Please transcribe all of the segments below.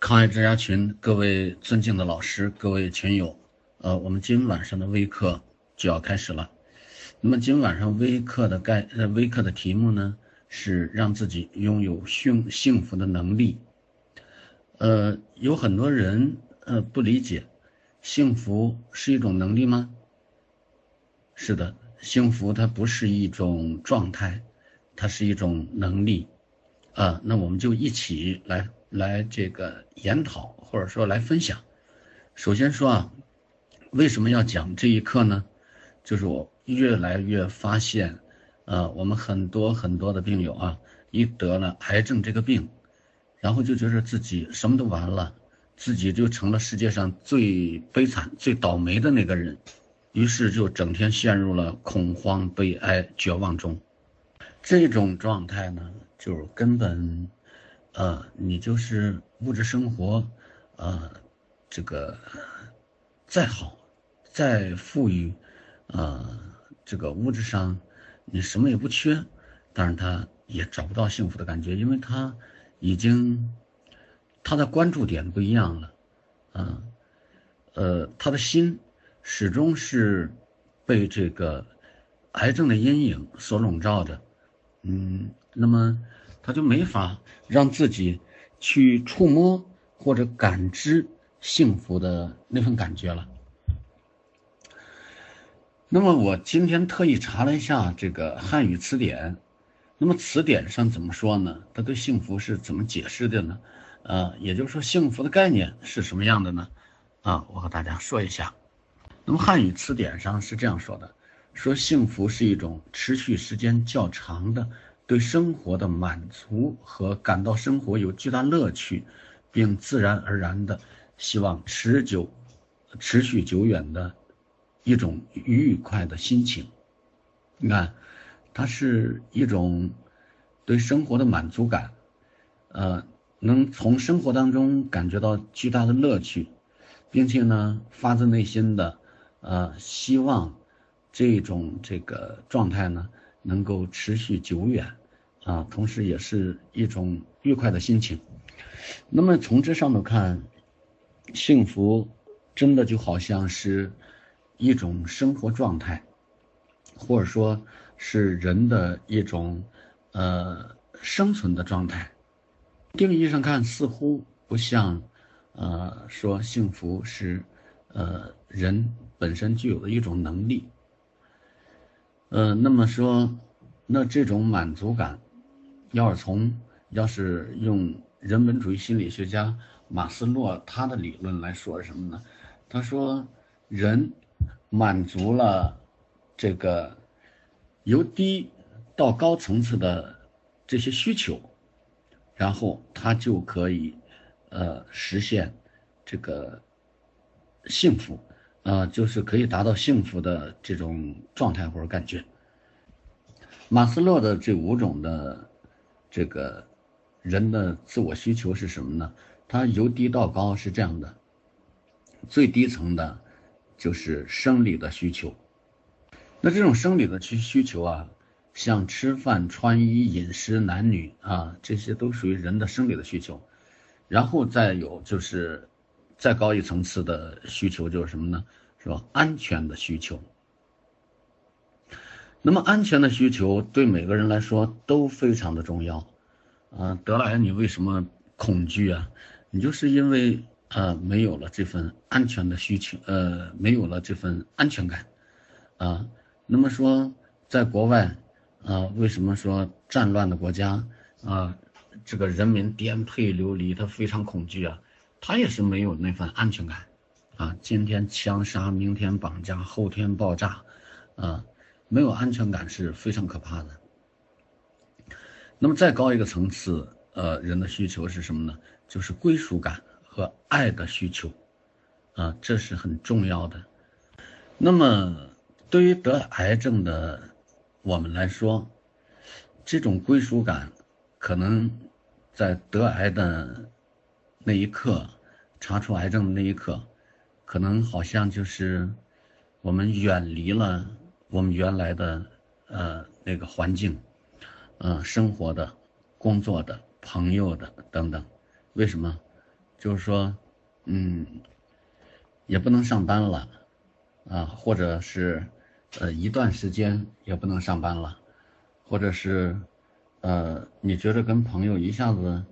抗癌之家群，各位尊敬的老师，各位群友，呃，我们今晚上的微课就要开始了。那么今晚上微课的概呃微课的题目呢，是让自己拥有幸幸福的能力。呃，有很多人呃不理解，幸福是一种能力吗？是的，幸福它不是一种状态，它是一种能力。啊，那我们就一起来来这个研讨，或者说来分享。首先说啊，为什么要讲这一课呢？就是我越来越发现，呃，我们很多很多的病友啊，一得了癌症这个病，然后就觉得自己什么都完了，自己就成了世界上最悲惨、最倒霉的那个人，于是就整天陷入了恐慌、悲哀、绝望中。这种状态呢？就是根本，呃，你就是物质生活，呃，这个再好，再富裕，呃，这个物质上你什么也不缺，但是他也找不到幸福的感觉，因为他已经他的关注点不一样了，啊，呃，他的心始终是被这个癌症的阴影所笼罩的，嗯。那么，他就没法让自己去触摸或者感知幸福的那份感觉了。那么，我今天特意查了一下这个汉语词典，那么词典上怎么说呢？他对幸福是怎么解释的呢？呃，也就是说，幸福的概念是什么样的呢？啊，我和大家说一下。那么，汉语词典上是这样说的：说幸福是一种持续时间较长的。对生活的满足和感到生活有巨大乐趣，并自然而然的希望持久、持续久远的一种愉快的心情。你看，它是一种对生活的满足感，呃，能从生活当中感觉到巨大的乐趣，并且呢，发自内心的呃希望这种这个状态呢。能够持续久远，啊，同时也是一种愉快的心情。那么从这上头看，幸福真的就好像是一种生活状态，或者说是人的一种呃生存的状态。定义上看，似乎不像呃说幸福是呃人本身具有的一种能力。呃，那么说，那这种满足感，要是从要是用人文主义心理学家马斯洛他的理论来说什么呢？他说，人满足了这个由低到高层次的这些需求，然后他就可以呃实现这个幸福。啊，就是可以达到幸福的这种状态或者感觉。马斯洛的这五种的这个人的自我需求是什么呢？他由低到高是这样的：最低层的，就是生理的需求。那这种生理的需需求啊，像吃饭、穿衣、饮食、男女啊，这些都属于人的生理的需求。然后再有就是。再高一层次的需求就是什么呢？是吧？安全的需求。那么安全的需求对每个人来说都非常的重要。啊，得了癌你为什么恐惧啊？你就是因为呃没有了这份安全的需求，呃没有了这份安全感。啊，那么说在国外，啊为什么说战乱的国家啊这个人民颠沛流离，他非常恐惧啊？他也是没有那份安全感，啊，今天枪杀，明天绑架，后天爆炸，啊，没有安全感是非常可怕的。那么再高一个层次，呃，人的需求是什么呢？就是归属感和爱的需求，啊，这是很重要的。那么对于得癌症的我们来说，这种归属感，可能在得癌的。那一刻，查出癌症的那一刻，可能好像就是我们远离了我们原来的呃那个环境，呃生活的、工作的、朋友的等等。为什么？就是说，嗯，也不能上班了，啊，或者是，呃，一段时间也不能上班了，或者是，呃，你觉得跟朋友一下子，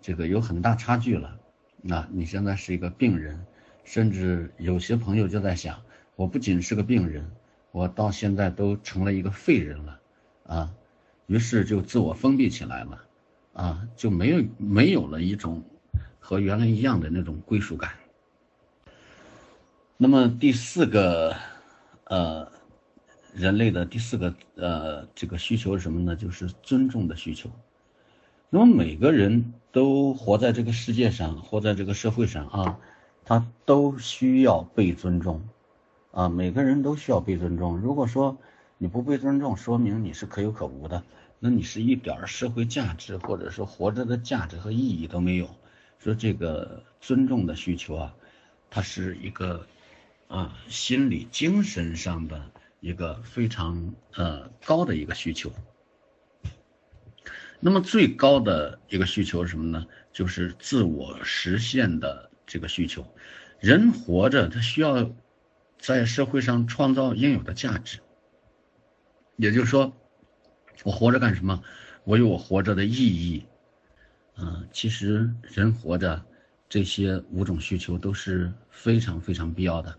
这个有很大差距了，那你现在是一个病人，甚至有些朋友就在想，我不仅是个病人，我到现在都成了一个废人了，啊，于是就自我封闭起来了，啊，就没有没有了一种。和原来一样的那种归属感。那么第四个，呃，人类的第四个呃这个需求是什么呢？就是尊重的需求。那么每个人都活在这个世界上，活在这个社会上啊，他都需要被尊重，啊，每个人都需要被尊重。如果说你不被尊重，说明你是可有可无的，那你是一点社会价值或者是活着的价值和意义都没有。说这个尊重的需求啊，它是一个啊心理精神上的一个非常呃高的一个需求。那么最高的一个需求是什么呢？就是自我实现的这个需求。人活着，他需要在社会上创造应有的价值。也就是说，我活着干什么？我有我活着的意义。嗯，其实人活着，这些五种需求都是非常非常必要的。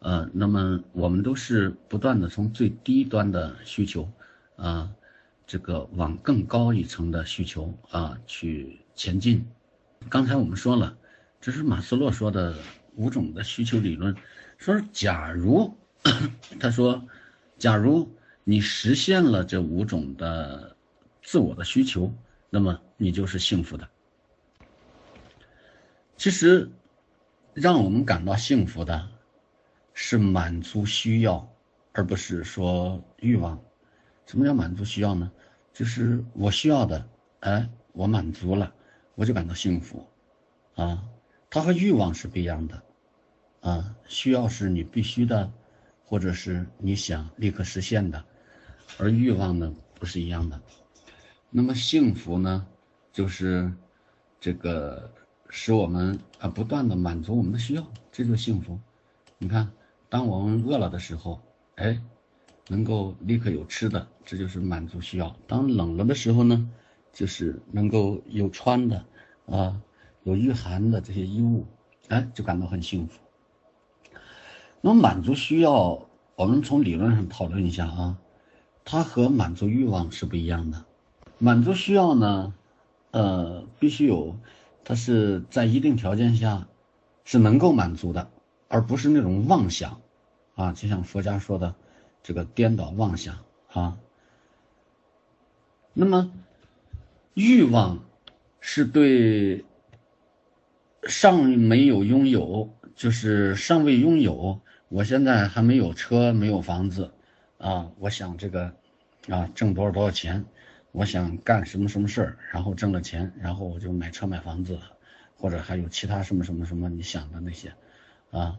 呃，那么我们都是不断的从最低端的需求，啊，这个往更高一层的需求啊去前进。刚才我们说了，这是马斯洛说的五种的需求理论。说假如 他说，假如你实现了这五种的自我的需求。那么你就是幸福的。其实，让我们感到幸福的，是满足需要，而不是说欲望。什么叫满足需要呢？就是我需要的，哎，我满足了，我就感到幸福，啊，它和欲望是不一样的，啊，需要是你必须的，或者是你想立刻实现的，而欲望呢，不是一样的。那么幸福呢，就是这个使我们啊不断的满足我们的需要，这就是幸福。你看，当我们饿了的时候，哎，能够立刻有吃的，这就是满足需要。当冷了的时候呢，就是能够有穿的啊，有御寒的这些衣物，哎，就感到很幸福。那么满足需要，我们从理论上讨论一下啊，它和满足欲望是不一样的。满足需要呢，呃，必须有，它是在一定条件下是能够满足的，而不是那种妄想，啊，就像佛家说的这个颠倒妄想啊。那么欲望是对尚没有拥有，就是尚未拥有，我现在还没有车，没有房子，啊，我想这个啊，挣多少多少钱。我想干什么什么事儿，然后挣了钱，然后我就买车买房子，或者还有其他什么什么什么你想的那些，啊，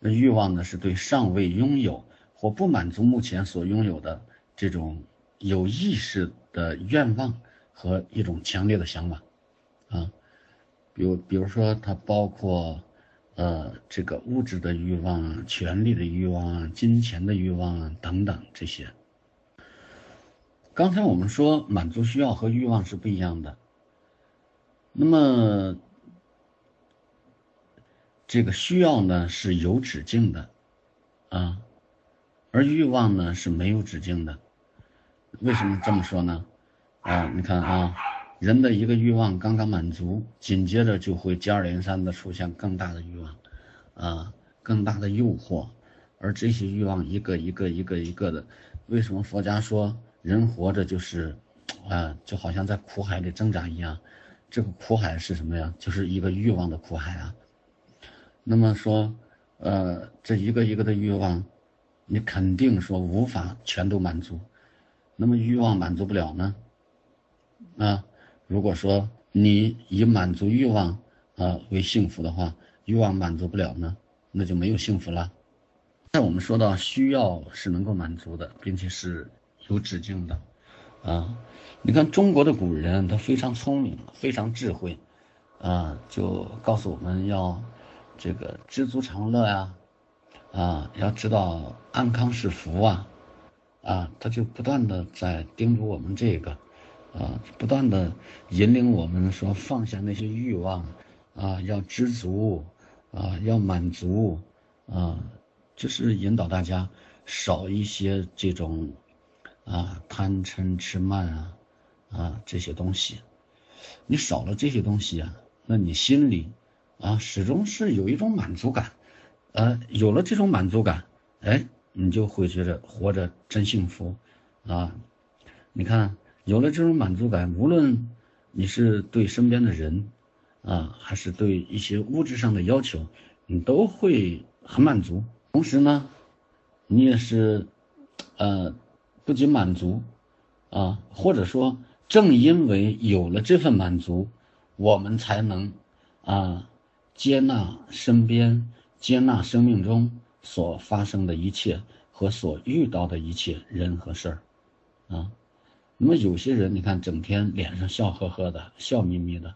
那欲望呢是对尚未拥有或不满足目前所拥有的这种有意识的愿望和一种强烈的想法，啊，比如比如说它包括，呃，这个物质的欲望啊、权力的欲望啊、金钱的欲望啊等等这些。刚才我们说满足需要和欲望是不一样的，那么这个需要呢是有止境的，啊，而欲望呢是没有止境的。为什么这么说呢？啊，你看啊，人的一个欲望刚刚满足，紧接着就会接二连三的出现更大的欲望，啊，更大的诱惑，而这些欲望一个一个一个一个的，为什么佛家说？人活着就是，啊，就好像在苦海里挣扎一样。这个苦海是什么呀？就是一个欲望的苦海啊。那么说，呃，这一个一个的欲望，你肯定说无法全都满足。那么欲望满足不了呢？啊，如果说你以满足欲望啊为幸福的话，欲望满足不了呢，那就没有幸福了。那我们说到需要是能够满足的，并且是。有止境的，啊，你看中国的古人，他非常聪明，非常智慧，啊，就告诉我们要这个知足常乐呀，啊，要知道安康是福啊，啊，他就不断的在叮嘱我们这个，啊，不断的引领我们说放下那些欲望，啊，要知足，啊，要满足，啊，就是引导大家少一些这种，啊，贪嗔痴慢啊，啊，这些东西。你少了这些东西啊，那你心里啊始终是有一种满足感，呃，有了这种满足感，哎，你就会觉得活着真幸福，啊，你看有了这种满足感，无论你是对身边的人，啊，还是对一些物质上的要求，你都会很满足。同时呢，你也是，呃，不仅满足，啊，或者说。正因为有了这份满足，我们才能啊接纳身边、接纳生命中所发生的一切和所遇到的一切人和事儿啊。那么有些人，你看整天脸上笑呵呵的、笑眯眯的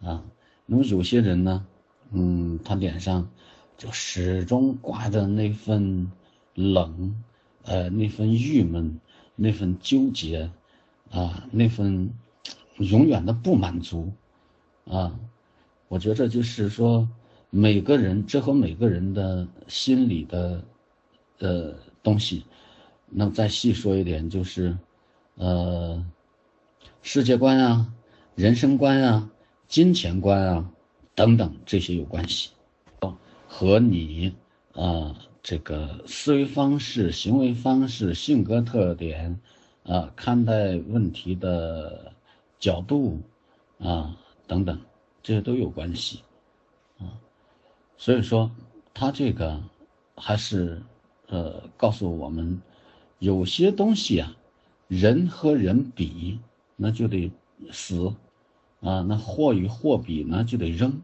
啊。那么有些人呢，嗯，他脸上就始终挂着那份冷，呃，那份郁闷，那份纠结。啊，那份永远的不满足，啊，我觉着就是说，每个人这和每个人的心理的，呃，东西，那再细说一点，就是，呃，世界观啊，人生观啊，金钱观啊，等等这些有关系，和你啊这个思维方式、行为方式、性格特点。啊，看待问题的角度啊，等等，这些都有关系啊。所以说，他这个还是呃告诉我们，有些东西啊，人和人比，那就得死啊；那货与货比，呢就得扔。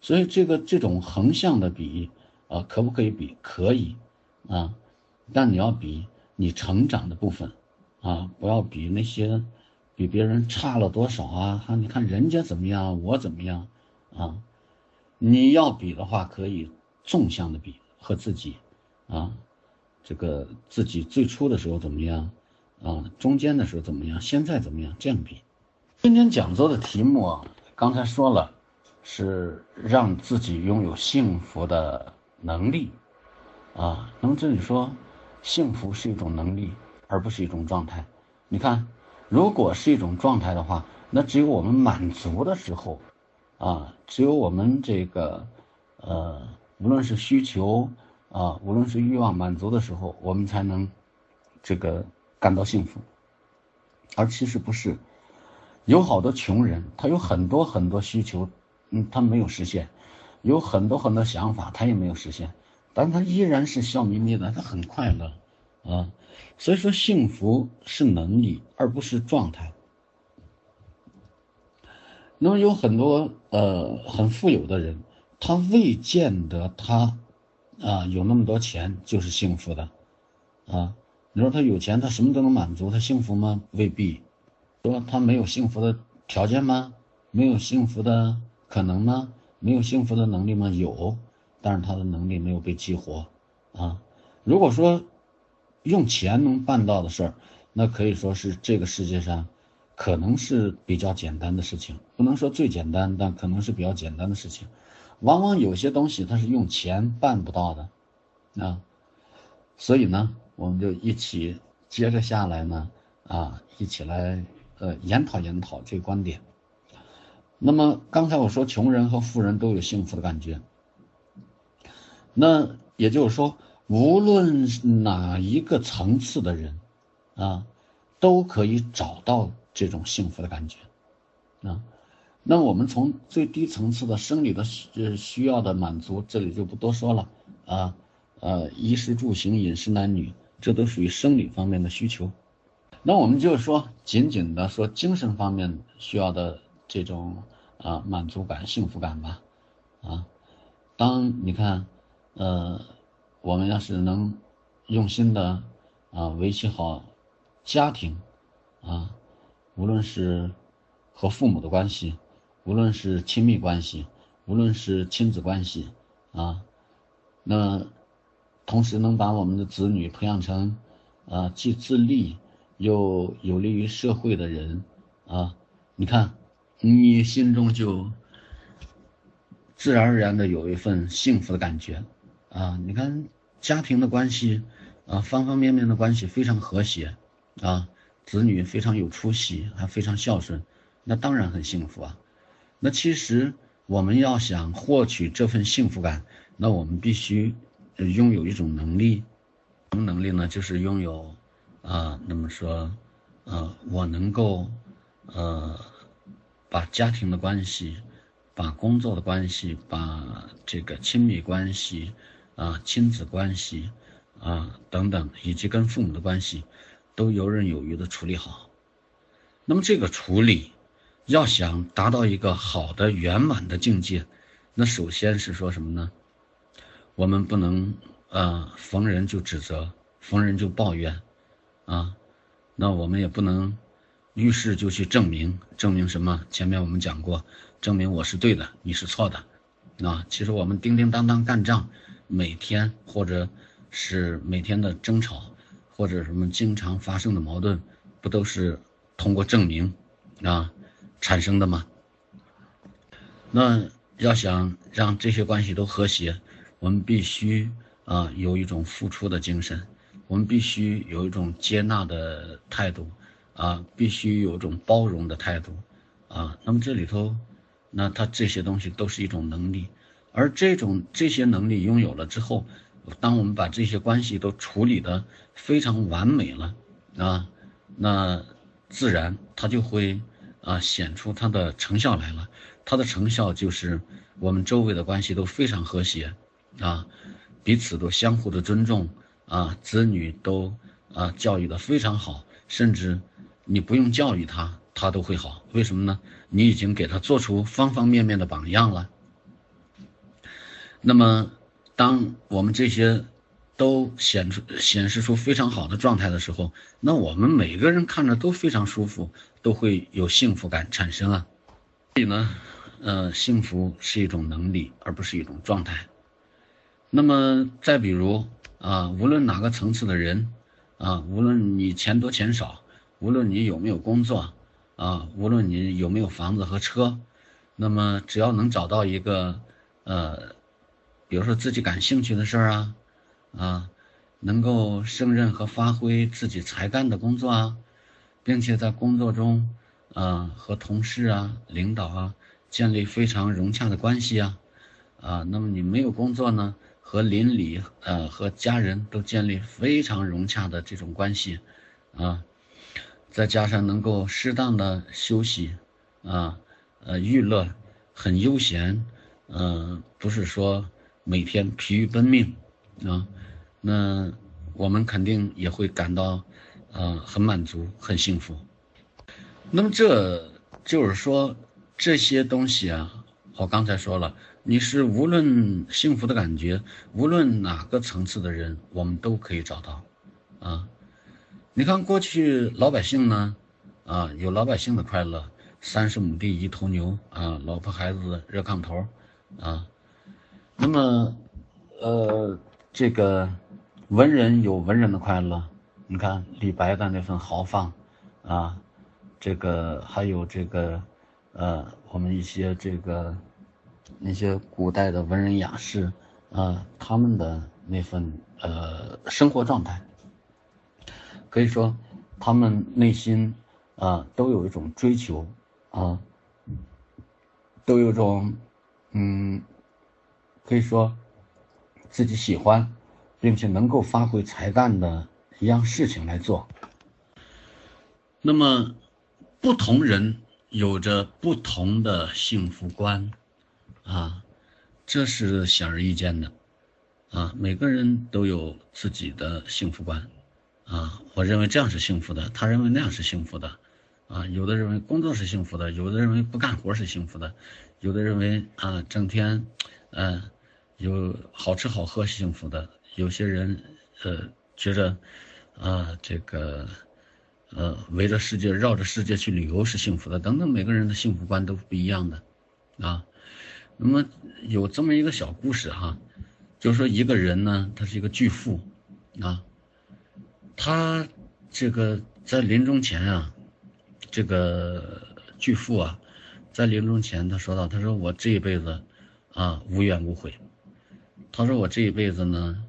所以这个这种横向的比啊，可不可以比？可以啊，但你要比你成长的部分。啊，不要比那些比别人差了多少啊！哈，你看人家怎么样，我怎么样啊？你要比的话，可以纵向的比和自己啊，这个自己最初的时候怎么样啊？中间的时候怎么样？现在怎么样？这样比。今天讲座的题目啊，刚才说了，是让自己拥有幸福的能力啊。那么这里说，幸福是一种能力。而不是一种状态，你看，如果是一种状态的话，那只有我们满足的时候，啊，只有我们这个，呃，无论是需求啊，无论是欲望满足的时候，我们才能这个感到幸福。而其实不是，有好多穷人，他有很多很多需求，嗯，他没有实现，有很多很多想法，他也没有实现，但他依然是笑眯眯的，他很快乐，啊。所以说，幸福是能力，而不是状态。那么有很多呃很富有的人，他未见得他啊有那么多钱就是幸福的啊。你说他有钱，他什么都能满足，他幸福吗？未必。说他没有幸福的条件吗？没有幸福的可能吗？没有幸福的能力吗？有，但是他的能力没有被激活啊。如果说。用钱能办到的事儿，那可以说是这个世界上，可能是比较简单的事情。不能说最简单，但可能是比较简单的事情。往往有些东西它是用钱办不到的，啊，所以呢，我们就一起接着下来呢，啊，一起来呃研讨研讨这个观点。那么刚才我说穷人和富人都有幸福的感觉，那也就是说。无论哪一个层次的人，啊，都可以找到这种幸福的感觉，啊，那我们从最低层次的生理的需需要的满足，这里就不多说了，啊，呃，衣食住行、饮食男女，这都属于生理方面的需求。那我们就是说，仅仅的说精神方面需要的这种啊满足感、幸福感吧，啊，当你看，呃。我们要是能用心的啊维系好家庭啊，无论是和父母的关系无论是亲密关系，无论是亲子关系啊，那同时能把我们的子女培养成啊既自立又有利于社会的人啊，你看，你心中就自然而然的有一份幸福的感觉啊，你看家庭的关系啊，方方面面的关系非常和谐啊。子女非常有出息，还非常孝顺，那当然很幸福啊。那其实我们要想获取这份幸福感，那我们必须拥有一种能力，什么能力呢？就是拥有啊，那么说，呃，我能够呃，把家庭的关系、把工作的关系、把这个亲密关系啊、亲子关系啊等等，以及跟父母的关系。都游刃有余的处理好，那么这个处理，要想达到一个好的圆满的境界，那首先是说什么呢？我们不能啊逢人就指责，逢人就抱怨，啊，那我们也不能遇事就去证明，证明什么？前面我们讲过，证明我是对的，你是错的，啊，其实我们叮叮当当干仗，每天或者是每天的争吵。或者什么经常发生的矛盾，不都是通过证明啊产生的吗？那要想让这些关系都和谐，我们必须啊有一种付出的精神，我们必须有一种接纳的态度啊，必须有一种包容的态度啊。那么这里头，那它这些东西都是一种能力，而这种这些能力拥有了之后。当我们把这些关系都处理的非常完美了啊，那自然它就会啊显出它的成效来了。它的成效就是我们周围的关系都非常和谐啊，彼此都相互的尊重啊，子女都啊教育的非常好，甚至你不用教育他，他都会好。为什么呢？你已经给他做出方方面面的榜样了。那么。当我们这些都显出显示出非常好的状态的时候，那我们每个人看着都非常舒服，都会有幸福感产生啊。所以呢，呃，幸福是一种能力，而不是一种状态。那么再比如啊，无论哪个层次的人啊，无论你钱多钱少，无论你有没有工作啊，无论你有没有房子和车，那么只要能找到一个呃。比如说自己感兴趣的事儿啊，啊，能够胜任和发挥自己才干的工作啊，并且在工作中啊和同事啊、领导啊建立非常融洽的关系啊，啊，那么你没有工作呢，和邻里呃和家人都建立非常融洽的这种关系啊，再加上能够适当的休息啊，呃娱乐很悠闲，嗯，不是说。每天疲于奔命，啊，那我们肯定也会感到，呃，很满足、很幸福。那么这就是说，这些东西啊，我刚才说了，你是无论幸福的感觉，无论哪个层次的人，我们都可以找到，啊，你看过去老百姓呢，啊，有老百姓的快乐，三十亩地一头牛，啊，老婆孩子热炕头，啊。那么，呃，这个文人有文人的快乐，你看李白的那份豪放，啊，这个还有这个，呃，我们一些这个那些古代的文人雅士，啊，他们的那份呃生活状态，可以说他们内心啊都有一种追求，啊，都有种嗯。可以说，自己喜欢，并且能够发挥才干的一样事情来做。那么，不同人有着不同的幸福观，啊，这是显而易见的，啊，每个人都有自己的幸福观，啊，我认为这样是幸福的，他认为那样是幸福的，啊，有的认为工作是幸福的，有的认为不干活是幸福的，有的认为啊，整天。嗯，有好吃好喝是幸福的，有些人呃觉着啊这个呃围着世界绕着世界去旅游是幸福的，等等，每个人的幸福观都不一样的啊。那么有这么一个小故事哈，就是说一个人呢，他是一个巨富啊，他这个在临终前啊，这个巨富啊，在临终前他说到，他说我这一辈子啊无怨无悔，他说我这一辈子呢，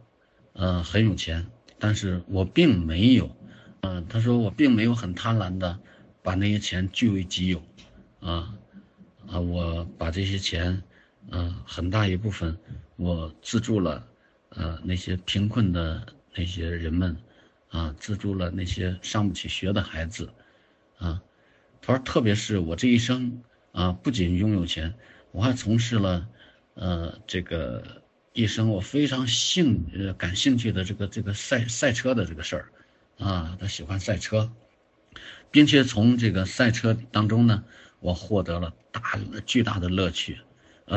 呃很有钱，但是我并没有，嗯，他说我并没有很贪婪的把那些钱据为己有，啊啊，我把这些钱。嗯，很大一部分我资助了，呃，那些贫困的那些人们，啊，资助了那些上不起学的孩子，啊，他说，特别是我这一生啊，不仅拥有钱，我还从事了，呃，这个一生我非常兴呃感兴趣的这个这个赛赛车的这个事儿，啊，他喜欢赛车，并且从这个赛车当中呢，我获得了大巨大的乐趣。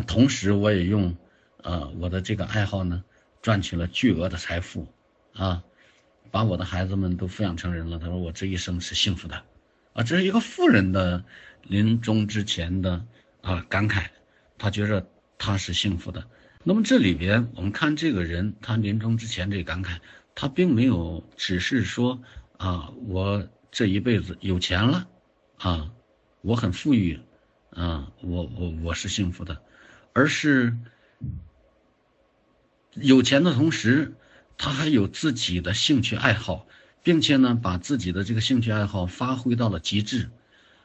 同时我也用，呃，我的这个爱好呢，赚取了巨额的财富，啊，把我的孩子们都抚养成人了。他说我这一生是幸福的，啊，这是一个富人的临终之前的啊感慨，他觉着他是幸福的。那么这里边我们看这个人他临终之前这感慨，他并没有只是说啊，我这一辈子有钱了，啊，我很富裕，啊，我我我是幸福的。而是有钱的同时，他还有自己的兴趣爱好，并且呢，把自己的这个兴趣爱好发挥到了极致，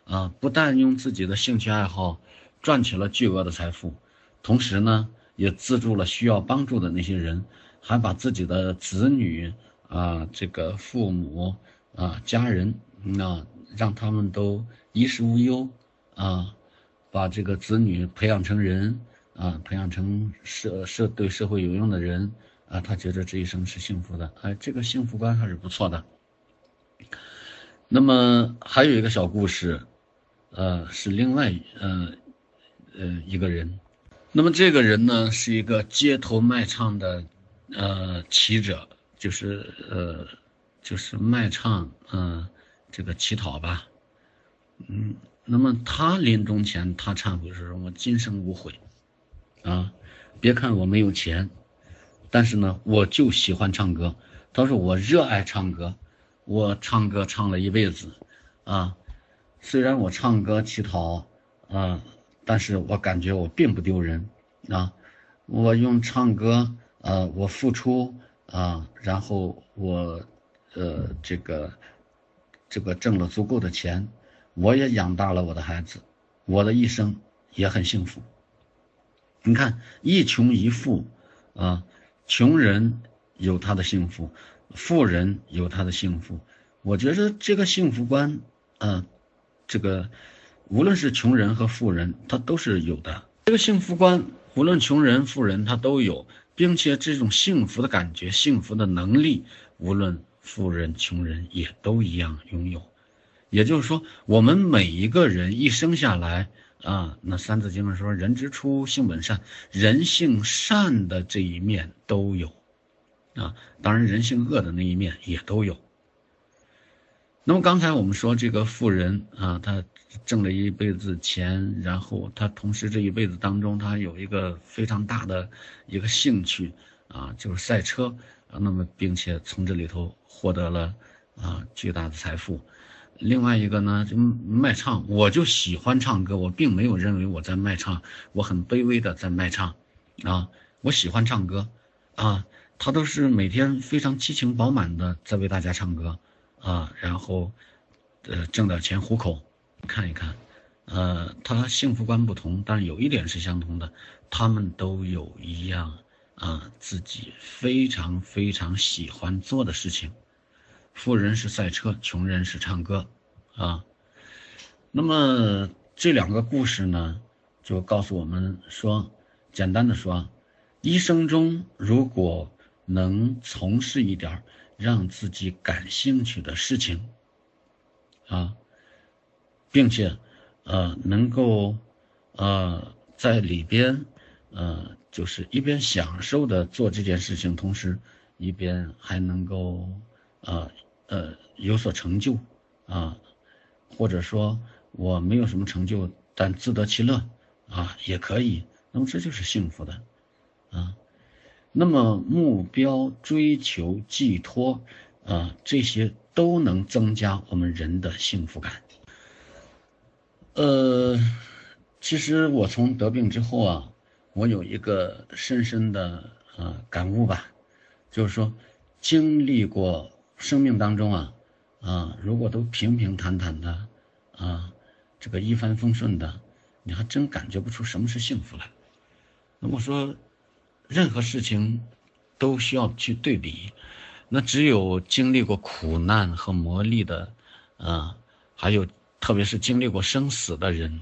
啊，不但用自己的兴趣爱好赚取了巨额的财富，同时呢，也资助了需要帮助的那些人，还把自己的子女啊，这个父母啊，家人啊，让他们都衣食无忧啊，把这个子女培养成人。啊，培养成社社对社会有用的人啊，他觉得这一生是幸福的，哎，这个幸福观还是不错的。那么还有一个小故事，呃，是另外呃呃一个人，那么这个人呢是一个街头卖唱的呃乞者，就是呃就是卖唱嗯这个乞讨吧，嗯，那么他临终前他忏悔说：“我今生无悔。”啊，别看我没有钱，但是呢，我就喜欢唱歌。他说我热爱唱歌，我唱歌唱了一辈子，啊，虽然我唱歌乞讨，啊，但是我感觉我并不丢人，啊，我用唱歌，呃，我付出，啊，然后我，呃，这个，这个挣了足够的钱，我也养大了我的孩子，我的一生也很幸福。你看，一穷一富，啊，穷人有他的幸福，富人有他的幸福。我觉得这个幸福观，啊，这个无论是穷人和富人，他都是有的。这个幸福观，无论穷人富人他都有，并且这种幸福的感觉、幸福的能力，无论富人穷人也都一样拥有。也就是说，我们每一个人一生下来。啊，那《三字经》上说：“人之初，性本善。”人性善的这一面都有，啊，当然人性恶的那一面也都有。那么刚才我们说这个富人啊，他挣了一辈子钱，然后他同时这一辈子当中，他有一个非常大的一个兴趣啊，就是赛车啊。那么并且从这里头获得了啊巨大的财富。另外一个呢，就卖唱，我就喜欢唱歌，我并没有认为我在卖唱，我很卑微的在卖唱，啊，我喜欢唱歌，啊，他都是每天非常激情饱满的在为大家唱歌，啊，然后，呃，挣点钱糊口，看一看，呃，他幸福观不同，但是有一点是相同的，他们都有一样啊自己非常非常喜欢做的事情。富人是赛车，穷人是唱歌，啊，那么这两个故事呢，就告诉我们说，简单的说，一生中如果能从事一点让自己感兴趣的事情，啊，并且，呃，能够，呃，在里边，呃，就是一边享受的做这件事情，同时一边还能够。啊，呃，有所成就，啊，或者说我没有什么成就，但自得其乐，啊，也可以。那么这就是幸福的，啊。那么目标、追求、寄托，啊，这些都能增加我们人的幸福感。呃，其实我从得病之后啊，我有一个深深的呃感悟吧，就是说，经历过生命当中啊，啊，如果都平平坦坦的，啊，这个一帆风顺的，你还真感觉不出什么是幸福来。那么说。任何事情都需要去对比，那只有经历过苦难和磨砺的，啊，还有特别是经历过生死的人，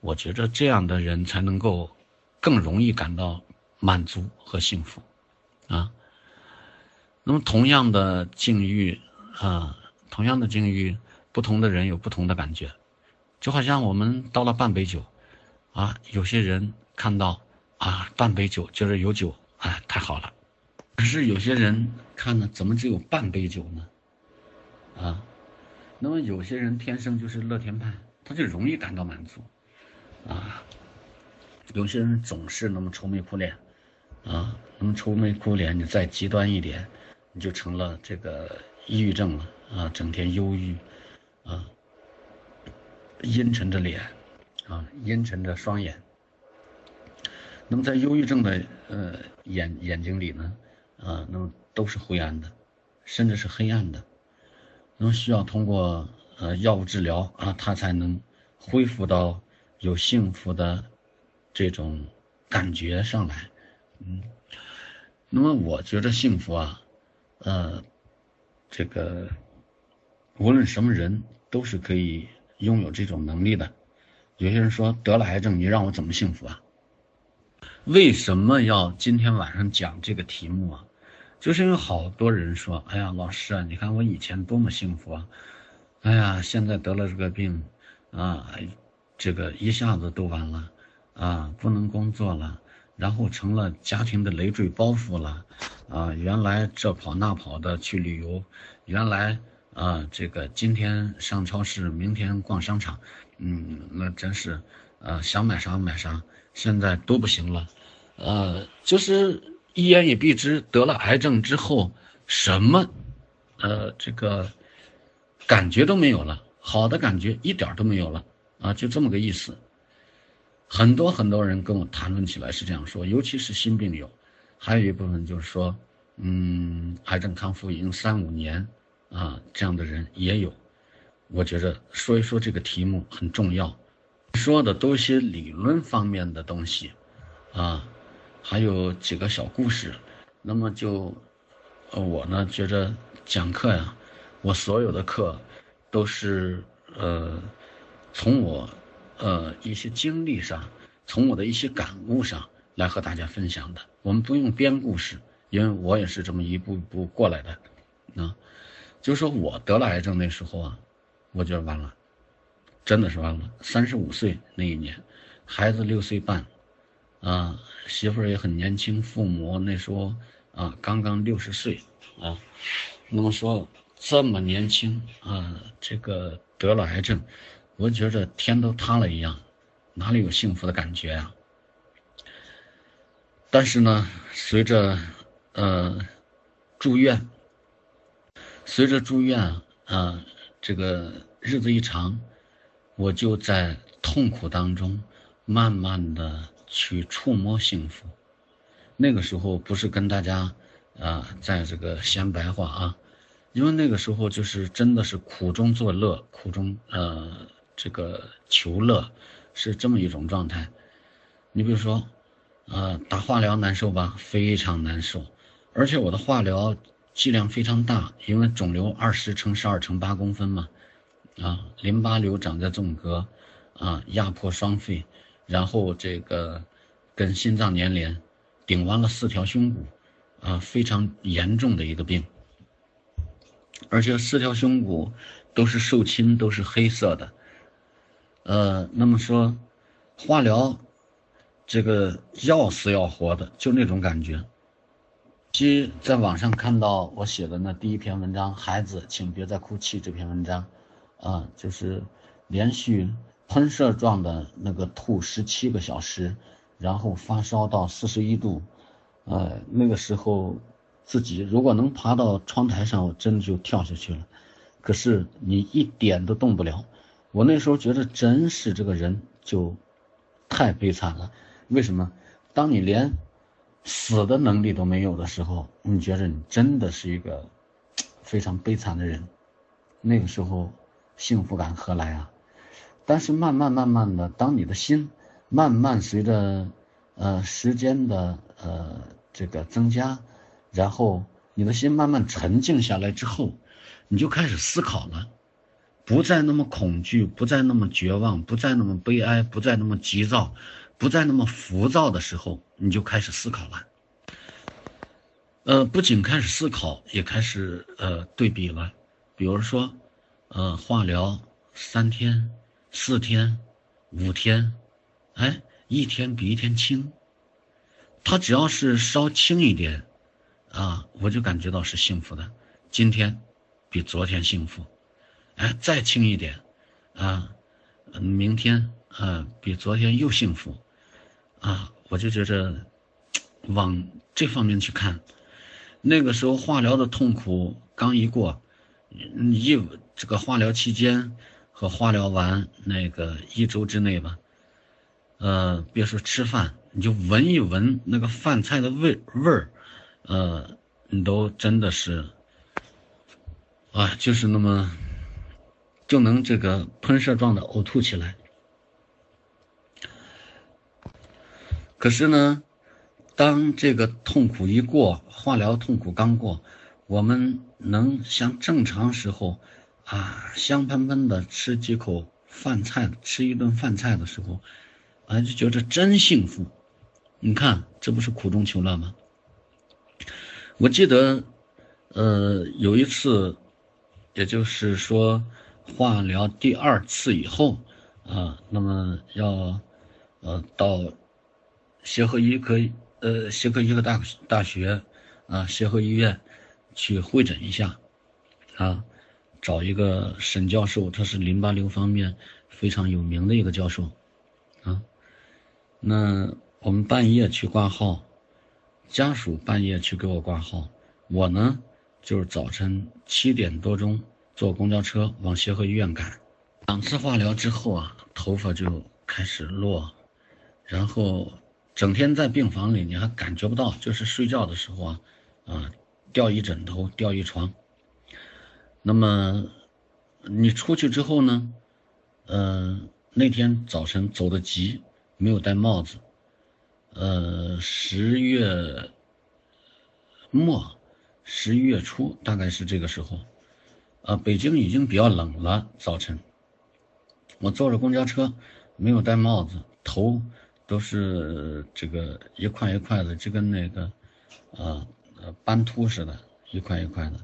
我觉着这样的人才能够更容易感到满足和幸福，啊。那么同样的境遇啊，同样的境遇，不同的人有不同的感觉，就好像我们倒了半杯酒，啊，有些人看到。啊，半杯酒就是有酒，哎，太好了。可是有些人看呢，怎么只有半杯酒呢？啊，那么有些人天生就是乐天派，他就容易感到满足。啊，有些人总是那么愁眉苦脸，啊，那么愁眉苦脸，你再极端一点，你就成了这个抑郁症了。啊，整天忧郁，啊，阴沉着脸，啊，阴沉着双眼。那么在忧郁症的呃眼眼睛里呢，啊，那么都是灰暗的，甚至是黑暗的，那么需要通过呃药物治疗啊，他才能恢复到有幸福的这种感觉上来，嗯，那么我觉得幸福啊，呃，这个无论什么人都是可以拥有这种能力的。有些人说得了癌症，你让我怎么幸福啊？为什么要今天晚上讲这个题目啊？就是因为好多人说：“哎呀，老师啊，你看我以前多么幸福啊！哎呀，现在得了这个病，啊，这个一下子都完了，啊，不能工作了，然后成了家庭的累赘包袱了，啊，原来这跑那跑的去旅游，原来啊，这个今天上超市，明天逛商场，嗯，那真是，啊，想买啥买啥。”现在都不行了，呃，就是一言以蔽之，得了癌症之后，什么，呃，这个感觉都没有了，好的感觉一点都没有了，啊，就这么个意思。很多很多人跟我谈论起来是这样说，尤其是心病友，还有一部分就是说，嗯，癌症康复已经三五年，啊，这样的人也有。我觉得说一说这个题目很重要。说的都是些理论方面的东西，啊，还有几个小故事。那么就，呃，我呢觉着讲课呀，我所有的课都是呃，从我呃一些经历上，从我的一些感悟上来和大家分享的。我们不用编故事，因为我也是这么一步一步过来的。啊，就说我得了癌症那时候啊，我觉得完了。真的是完了，三十五岁那一年，孩子六岁半，啊，媳妇儿也很年轻，父母那时候啊刚刚六十岁，啊，那么说这么年轻啊，这个得了癌症，我觉着天都塌了一样，哪里有幸福的感觉呀？但是呢，随着呃住院，随着住院啊，这个日子一长。我就在痛苦当中，慢慢的去触摸幸福。那个时候不是跟大家，啊，在这个闲白话啊，因为那个时候就是真的是苦中作乐，苦中呃这个求乐，是这么一种状态。你比如说，呃，打化疗难受吧？非常难受，而且我的化疗剂量非常大，因为肿瘤二十乘十二乘八公分嘛。啊，淋巴瘤长在纵隔，啊，压迫双肺，然后这个跟心脏粘连，顶完了四条胸骨，啊，非常严重的一个病。而且四条胸骨都是受侵，都是黑色的。呃，那么说，化疗，这个要死要活的，就那种感觉。其在网上看到我写的那第一篇文章《孩子，请别再哭泣》这篇文章。啊，就是连续喷射状的那个吐十七个小时，然后发烧到四十一度，呃，那个时候自己如果能爬到窗台上，我真的就跳下去了。可是你一点都动不了。我那时候觉得真是这个人就太悲惨了。为什么？当你连死的能力都没有的时候，你觉得你真的是一个非常悲惨的人。那个时候幸福感何来啊？但是慢慢慢慢的，当你的心慢慢随着呃时间的呃这个增加，然后你的心慢慢沉静下来之后，你就开始思考了，不再那么恐惧，不再那么绝望，不再那么悲哀，不再那么急躁。不再那么浮躁的时候，你就开始思考了。呃，不仅开始思考，也开始呃对比了。比如说，呃，化疗三天、四天、五天，哎，一天比一天轻。他只要是稍轻一点，啊，我就感觉到是幸福的。今天比昨天幸福，哎，再轻一点，啊，明天啊比昨天又幸福。啊，我就觉着，往这方面去看，那个时候化疗的痛苦刚一过，一这个化疗期间和化疗完那个一周之内吧，呃，别说吃饭，你就闻一闻那个饭菜的味味儿，呃，你都真的是，啊，就是那么，就能这个喷射状的呕吐起来。可是呢，当这个痛苦一过，化疗痛苦刚过，我们能像正常时候，啊，香喷喷的吃几口饭菜，吃一顿饭菜的时候，啊，就觉得真幸福。你看，这不是苦中求乐吗？我记得，呃，有一次，也就是说，化疗第二次以后，啊，那么要，呃，到。协和医科，呃，协和医科大大学，啊，协和医院，去会诊一下，啊，找一个沈教授，他是淋巴瘤方面非常有名的一个教授，啊，那我们半夜去挂号，家属半夜去给我挂号，我呢就是早晨七点多钟坐公交车往协和医院赶，两次化疗之后啊，头发就开始落，然后。整天在病房里，你还感觉不到，就是睡觉的时候啊，啊，掉一枕头，掉一床。那么你出去之后呢，呃，那天早晨走的急，没有戴帽子。呃，十月末，十一月初，大概是这个时候，啊，北京已经比较冷了。早晨，我坐着公交车，没有戴帽子，头。都是这个一块一块的，就跟那个，呃呃斑秃似的，一块一块的。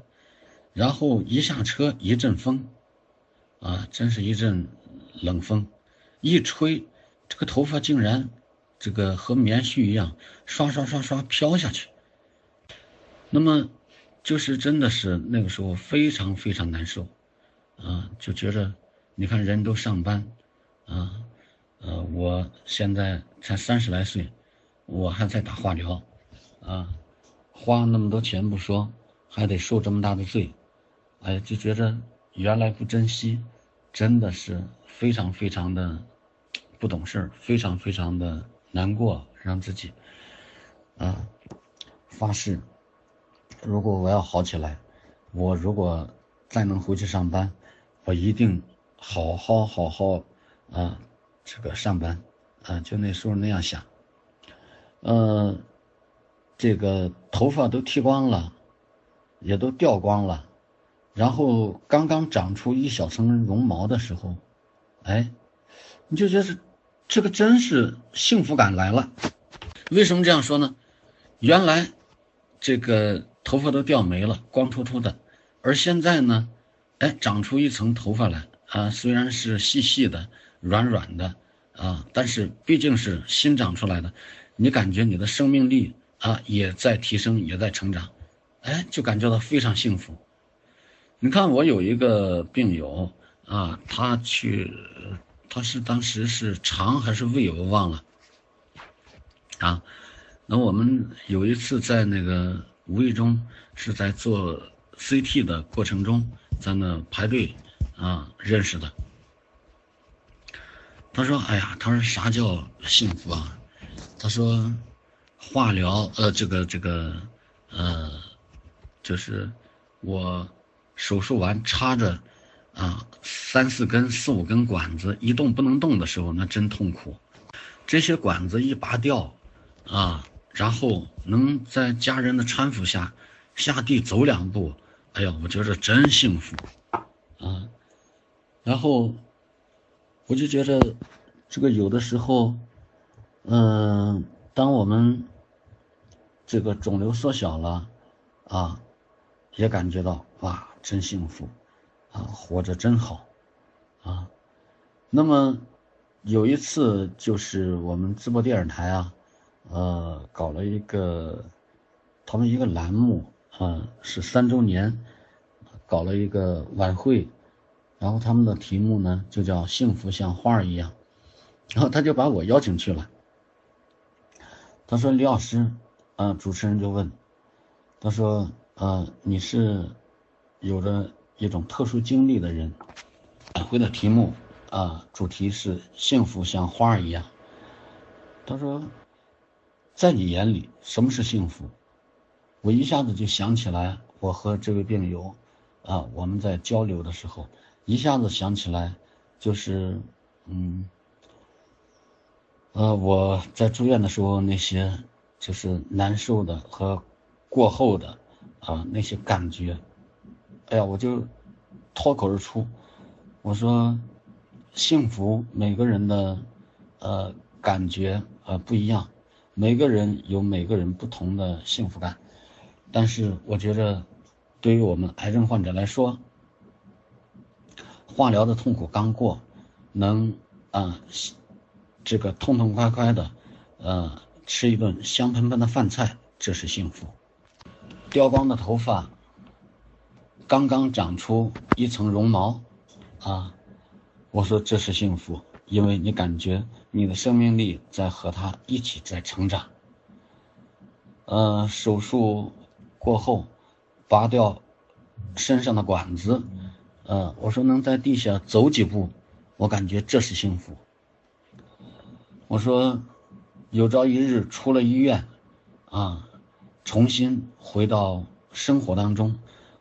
然后一下车，一阵风，啊，真是一阵冷风，一吹，这个头发竟然这个和棉絮一样，刷刷刷刷飘下去。那么，就是真的是那个时候非常非常难受，啊，就觉着，你看人都上班，啊。呃，我现在才三十来岁，我还在打化疗，啊，花那么多钱不说，还得受这么大的罪，哎，就觉着原来不珍惜，真的是非常非常的不懂事儿非常非常的难过，让自己啊发誓，如果我要好起来，我如果再能回去上班，我一定好好好好啊。这个上班，啊，就那时候那样想，呃，这个头发都剃光了，也都掉光了，然后刚刚长出一小层绒毛的时候，哎，你就觉得这个真是幸福感来了。为什么这样说呢？原来这个头发都掉没了，光秃秃的，而现在呢，哎，长出一层头发来啊，虽然是细细的。软软的啊，但是毕竟是新长出来的，你感觉你的生命力啊也在提升，也在成长，哎，就感觉到非常幸福。你看，我有一个病友啊，他去他是当时是肠还是胃，我忘了。啊，那我们有一次在那个无意中是在做 CT 的过程中，在那排队啊认识的。他说：“哎呀，他说啥叫幸福啊？他说，化疗，呃，这个这个，呃，就是我手术完插着啊三四根、四五根管子，一动不能动的时候，那真痛苦。这些管子一拔掉，啊，然后能在家人的搀扶下下地走两步，哎呀，我觉得真幸福啊。然后。”我就觉得，这个有的时候，嗯，当我们这个肿瘤缩小了，啊，也感觉到哇，真幸福，啊，活着真好，啊。那么有一次就是我们淄博电视台啊，呃，搞了一个他们一个栏目啊，是三周年，搞了一个晚会。然后他们的题目呢，就叫“幸福像花儿一样”，然后他就把我邀请去了。他说：“李老师，啊，主持人就问，他说，呃，你是有着一种特殊经历的人，晚会的题目啊，主题是‘幸福像花儿一样’。他说，在你眼里什么是幸福？我一下子就想起来，我和这位病友，啊，我们在交流的时候。”一下子想起来，就是，嗯，呃，我在住院的时候那些就是难受的和过后的啊那些感觉，哎呀，我就脱口而出，我说，幸福每个人的呃感觉呃不一样，每个人有每个人不同的幸福感，但是我觉着，对于我们癌症患者来说。化疗的痛苦刚过，能啊，这个痛痛快快的，呃，吃一顿香喷喷的饭菜，这是幸福。掉光的头发，刚刚长出一层绒毛，啊，我说这是幸福，因为你感觉你的生命力在和他一起在成长。呃，手术过后，拔掉身上的管子。呃，我说能在地下走几步，我感觉这是幸福。我说，有朝一日出了医院，啊，重新回到生活当中，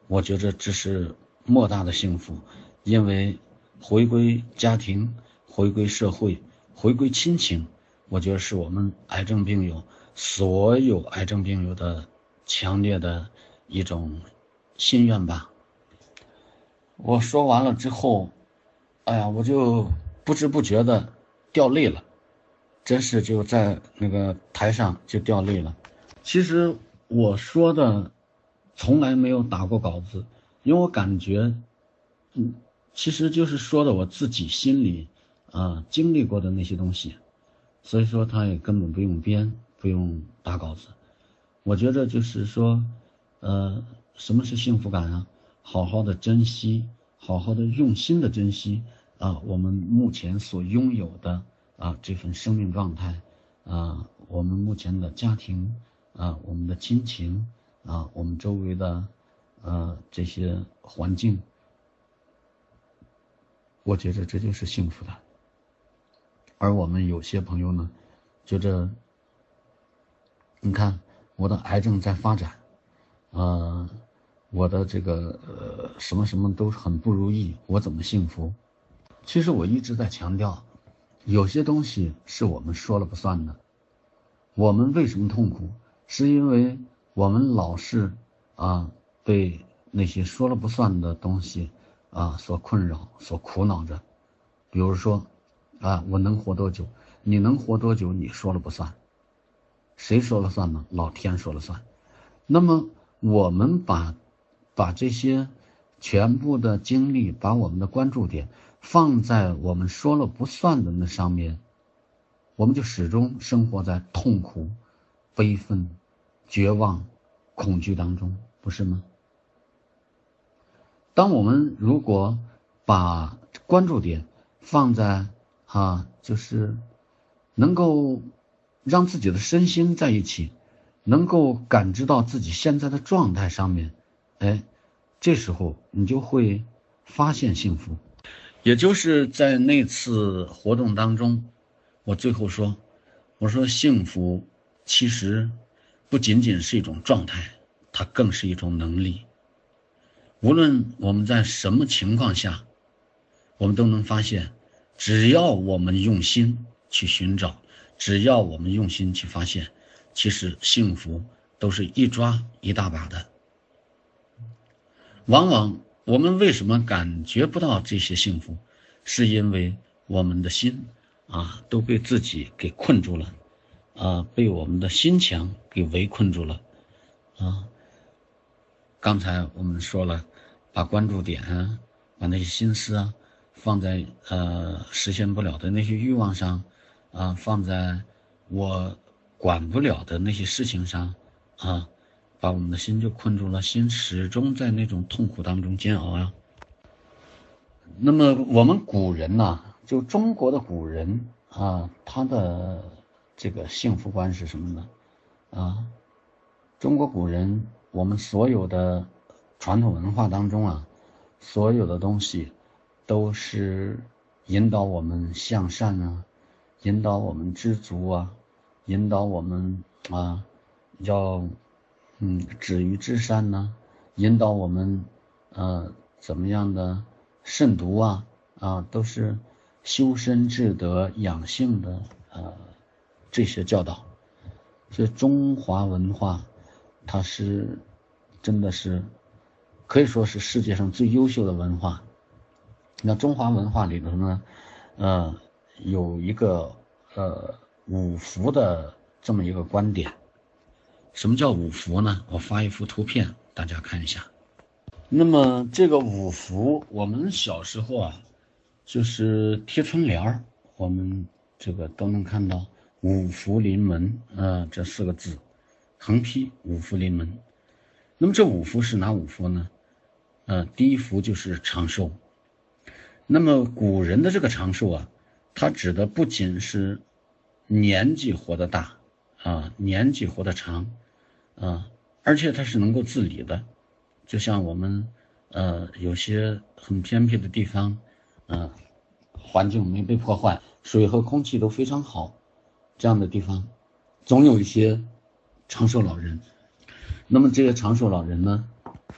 我觉着这是莫大的幸福，因为回归家庭、回归社会、回归亲情，我觉得是我们癌症病友所有癌症病友的强烈的一种心愿吧。我说完了之后，哎呀，我就不知不觉的掉泪了，真是就在那个台上就掉泪了。其实我说的从来没有打过稿子，因为我感觉，嗯，其实就是说的我自己心里啊经历过的那些东西，所以说他也根本不用编，不用打稿子。我觉得就是说，呃，什么是幸福感啊？好好的珍惜，好好的用心的珍惜啊！我们目前所拥有的啊这份生命状态啊，我们目前的家庭啊，我们的亲情啊，我们周围的呃这些环境，我觉得这就是幸福的。而我们有些朋友呢，觉着，你看我的癌症在发展，呃。我的这个呃什么什么都很不如意，我怎么幸福？其实我一直在强调，有些东西是我们说了不算的。我们为什么痛苦？是因为我们老是啊被那些说了不算的东西啊所困扰、所苦恼着。比如说啊，我能活多久？你能活多久？你说了不算。谁说了算呢？老天说了算。那么我们把。把这些全部的精力，把我们的关注点放在我们说了不算的那上面，我们就始终生活在痛苦、悲愤、绝望、恐惧当中，不是吗？当我们如果把关注点放在啊，就是能够让自己的身心在一起，能够感知到自己现在的状态上面，哎，这时候你就会发现幸福。也就是在那次活动当中，我最后说，我说幸福其实不仅仅是一种状态，它更是一种能力。无论我们在什么情况下，我们都能发现，只要我们用心去寻找，只要我们用心去发现，其实幸福都是一抓一大把的。往往。我们为什么感觉不到这些幸福？是因为我们的心啊都被自己给困住了，啊，被我们的心墙给围困住了，啊。刚才我们说了，把关注点啊，把那些心思啊，放在呃实现不了的那些欲望上，啊，放在我管不了的那些事情上，啊。把我们的心就困住了，心始终在那种痛苦当中煎熬呀。那么我们古人呐，就中国的古人啊，他的这个幸福观是什么呢？啊，中国古人，我们所有的传统文化当中啊，所有的东西都是引导我们向善啊，引导我们知足啊，引导我们啊，要。嗯，止于至善呢，引导我们，呃，怎么样的慎独啊啊，都是修身治德养性的呃这些教导。所以中华文化，它是真的是可以说是世界上最优秀的文化。那中华文化里头呢，呃，有一个呃五福的这么一个观点。什么叫五福呢？我发一幅图片，大家看一下。那么这个五福，我们小时候啊，就是贴春联儿，我们这个都能看到“五福临门”啊这四个字，横批“五福临门”。那么这五福是哪五福呢？呃，第一福就是长寿。那么古人的这个长寿啊，它指的不仅是年纪活得大啊，年纪活得长。啊，而且它是能够自理的，就像我们，呃，有些很偏僻的地方，啊，环境没被破坏，水和空气都非常好，这样的地方，总有一些长寿老人。那么这些长寿老人呢，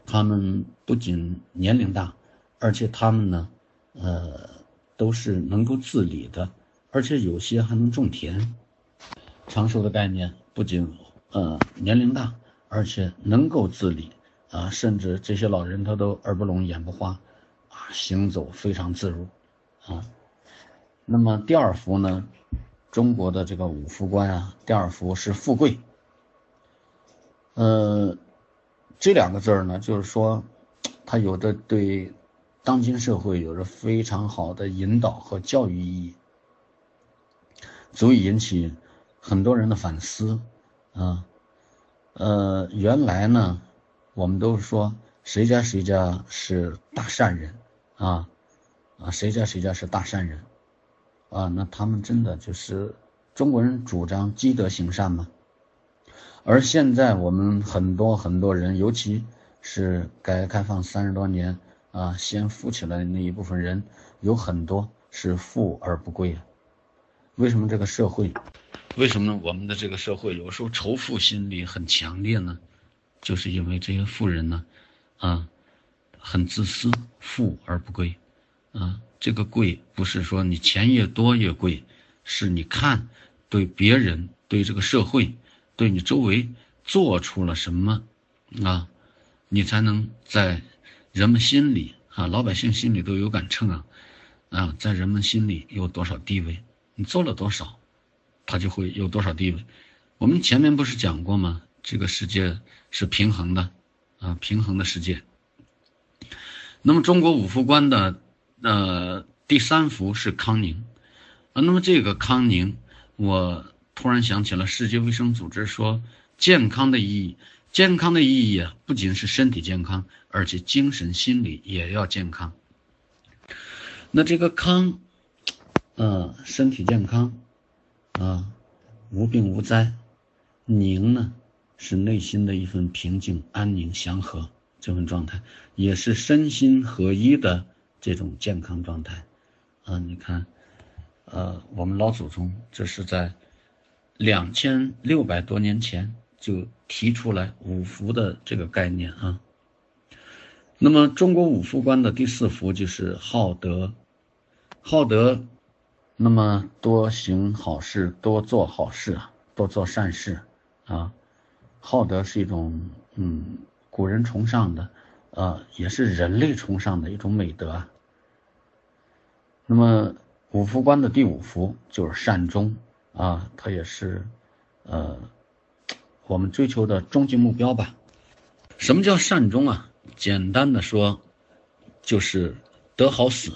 他们不仅年龄大，而且他们呢，呃，都是能够自理的，而且有些还能种田。长寿的概念不仅。呃，年龄大，而且能够自理啊，甚至这些老人他都耳不聋眼不花，啊，行走非常自如，啊。那么第二福呢，中国的这个五福观啊，第二福是富贵。呃，这两个字儿呢，就是说，它有着对当今社会有着非常好的引导和教育意义，足以引起很多人的反思。啊，呃，原来呢，我们都是说谁家谁家是大善人，啊，啊，谁家谁家是大善人，啊，那他们真的就是中国人主张积德行善吗？而现在我们很多很多人，尤其是改革开放三十多年啊，先富起来的那一部分人，有很多是富而不贵啊。为什么这个社会？为什么呢？我们的这个社会有时候仇富心理很强烈呢？就是因为这些富人呢，啊，很自私，富而不贵，啊，这个贵不是说你钱越多越贵，是你看对别人、对这个社会、对你周围做出了什么，啊，你才能在人们心里啊，老百姓心里都有杆秤啊，啊，在人们心里有多少地位？你做了多少？他就会有多少地位？我们前面不是讲过吗？这个世界是平衡的，啊，平衡的世界。那么中国五福观的呃第三福是康宁，啊，那么这个康宁，我突然想起了世界卫生组织说健康的意义，健康的意义啊，不仅是身体健康，而且精神心理也要健康。那这个康。呃，身体健康，啊，无病无灾。宁呢，是内心的一份平静、安宁、祥和这份状态，也是身心合一的这种健康状态。啊，你看，呃，我们老祖宗这是在两千六百多年前就提出来五福的这个概念啊。那么，中国五福观的第四福就是好德，好德。那么多行好事，多做好事，多做善事啊，好德是一种嗯，古人崇尚的，呃，也是人类崇尚的一种美德。那么五福观的第五福就是善终啊，它也是呃我们追求的终极目标吧。什么叫善终啊？简单的说，就是得好死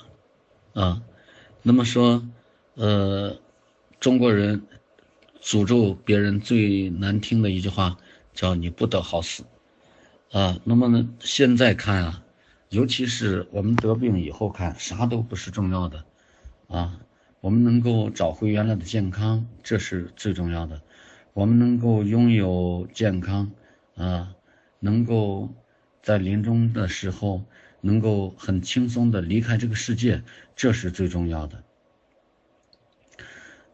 啊。那么说。呃，中国人诅咒别人最难听的一句话叫“你不得好死”，啊，那么呢，现在看啊，尤其是我们得病以后看，啥都不是重要的，啊，我们能够找回原来的健康，这是最重要的，我们能够拥有健康，啊，能够在临终的时候能够很轻松的离开这个世界，这是最重要的。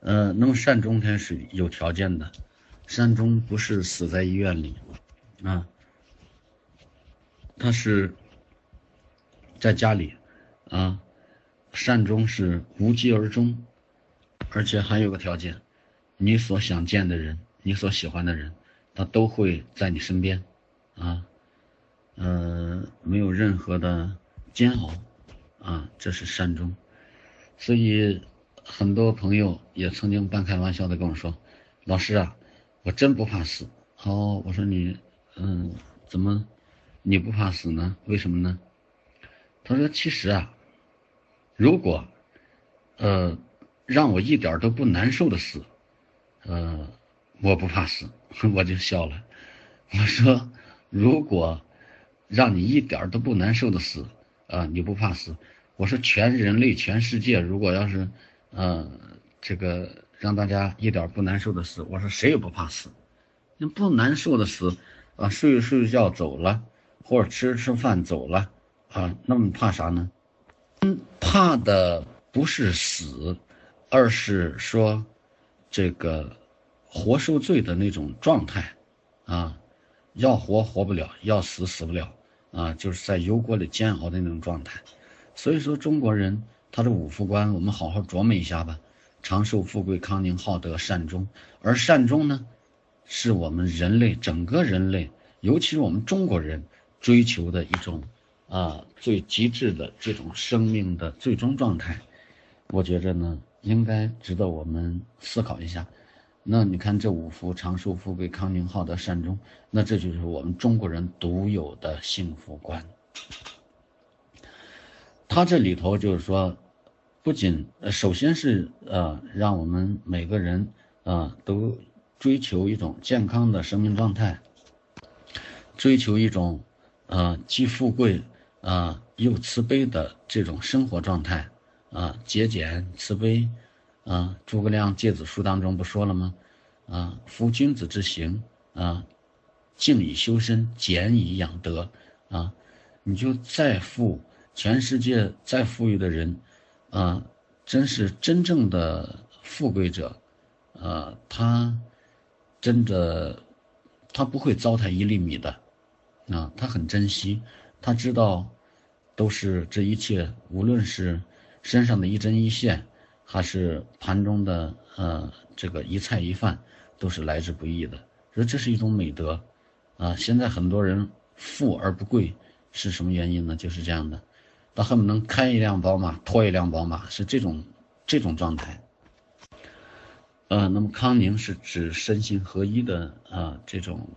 呃，那么善终它是有条件的，善终不是死在医院里，啊，他是在家里，啊，善终是无疾而终，而且还有个条件，你所想见的人，你所喜欢的人，他都会在你身边，啊，呃，没有任何的煎熬，啊，这是善终，所以。很多朋友也曾经半开玩笑的跟我说：“老师啊，我真不怕死。”哦，我说你，嗯，怎么你不怕死呢？为什么呢？他说：“其实啊，如果，呃，让我一点都不难受的死，呃，我不怕死。”我就笑了。我说：“如果让你一点都不难受的死，啊，你不怕死？”我说：“全人类、全世界，如果要是……”嗯，这个让大家一点不难受的死，我说谁也不怕死，那不难受的死，啊，睡睡觉走了，或者吃吃饭走了，啊，那么怕啥呢？嗯，怕的不是死，而是说，这个活受罪的那种状态，啊，要活活不了，要死死不了，啊，就是在油锅里煎熬的那种状态。所以说中国人。他的五福观，我们好好琢磨一下吧。长寿、富贵、康宁、好德、善终。而善终呢，是我们人类整个人类，尤其是我们中国人追求的一种啊最极致的这种生命的最终状态。我觉着呢，应该值得我们思考一下。那你看这五福：长寿、富贵、康宁、好德、善终。那这就是我们中国人独有的幸福观。他这里头就是说，不仅，首先是呃，让我们每个人啊都追求一种健康的生命状态，追求一种呃既富贵啊又慈悲的这种生活状态啊，节俭慈悲啊。诸葛亮《诫子书》当中不说了吗？啊，夫君子之行啊，静以修身，俭以养德啊。你就再富。全世界再富裕的人，啊，真是真正的富贵者，啊，他真的他不会糟蹋一粒米的，啊，他很珍惜，他知道都是这一切，无论是身上的一针一线，还是盘中的呃这个一菜一饭，都是来之不易的。所以这是一种美德，啊，现在很多人富而不贵，是什么原因呢？就是这样的。他恨不能开一辆宝马，拖一辆宝马，是这种这种状态。呃，那么康宁是指身心合一的啊这种